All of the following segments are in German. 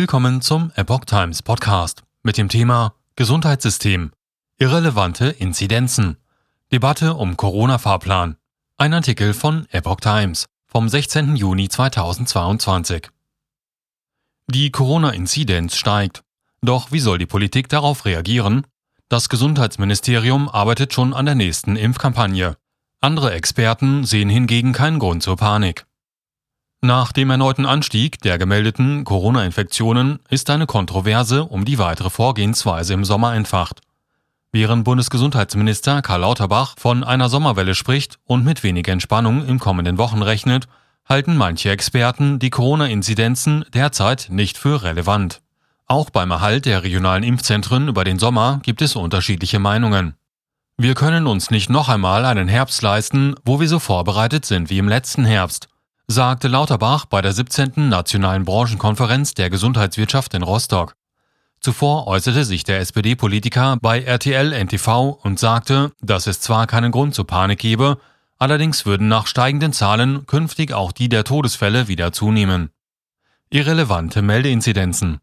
Willkommen zum Epoch Times Podcast mit dem Thema Gesundheitssystem. Irrelevante Inzidenzen. Debatte um Corona-Fahrplan. Ein Artikel von Epoch Times vom 16. Juni 2022. Die Corona-Inzidenz steigt. Doch wie soll die Politik darauf reagieren? Das Gesundheitsministerium arbeitet schon an der nächsten Impfkampagne. Andere Experten sehen hingegen keinen Grund zur Panik. Nach dem erneuten Anstieg der gemeldeten Corona-Infektionen ist eine Kontroverse um die weitere Vorgehensweise im Sommer entfacht. Während Bundesgesundheitsminister Karl Lauterbach von einer Sommerwelle spricht und mit wenig Entspannung in kommenden Wochen rechnet, halten manche Experten die Corona-Inzidenzen derzeit nicht für relevant. Auch beim Erhalt der regionalen Impfzentren über den Sommer gibt es unterschiedliche Meinungen. Wir können uns nicht noch einmal einen Herbst leisten, wo wir so vorbereitet sind wie im letzten Herbst, sagte Lauterbach bei der 17. Nationalen Branchenkonferenz der Gesundheitswirtschaft in Rostock. Zuvor äußerte sich der SPD-Politiker bei RTL NTV und sagte, dass es zwar keinen Grund zur Panik gebe, allerdings würden nach steigenden Zahlen künftig auch die der Todesfälle wieder zunehmen. Irrelevante Meldeinzidenzen.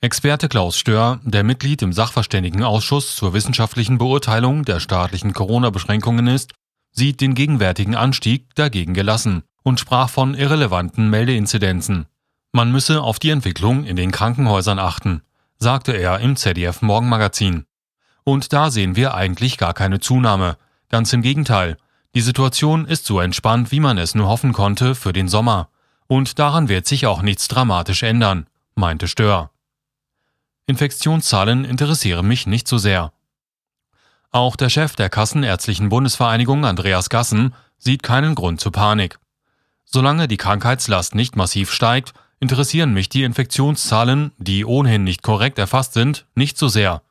Experte Klaus Stör, der Mitglied im Sachverständigenausschuss zur wissenschaftlichen Beurteilung der staatlichen Corona-Beschränkungen ist, sieht den gegenwärtigen Anstieg dagegen gelassen und sprach von irrelevanten Meldeinzidenzen. Man müsse auf die Entwicklung in den Krankenhäusern achten, sagte er im ZDF Morgenmagazin. Und da sehen wir eigentlich gar keine Zunahme. Ganz im Gegenteil. Die Situation ist so entspannt, wie man es nur hoffen konnte für den Sommer. Und daran wird sich auch nichts dramatisch ändern, meinte Stör. Infektionszahlen interessieren mich nicht so sehr. Auch der Chef der Kassenärztlichen Bundesvereinigung, Andreas Gassen, sieht keinen Grund zur Panik. Solange die Krankheitslast nicht massiv steigt, interessieren mich die Infektionszahlen, die ohnehin nicht korrekt erfasst sind, nicht so sehr,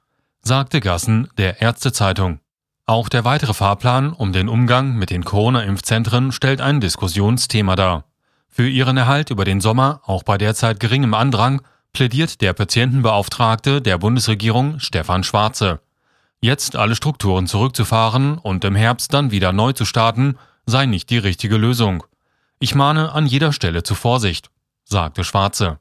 sagte Gassen der Ärztezeitung. Auch der weitere Fahrplan um den Umgang mit den Corona-Impfzentren stellt ein Diskussionsthema dar. Für ihren Erhalt über den Sommer, auch bei derzeit geringem Andrang, plädiert der Patientenbeauftragte der Bundesregierung Stefan Schwarze. Jetzt alle Strukturen zurückzufahren und im Herbst dann wieder neu zu starten, sei nicht die richtige Lösung. Ich mahne an jeder Stelle zu Vorsicht, sagte Schwarze.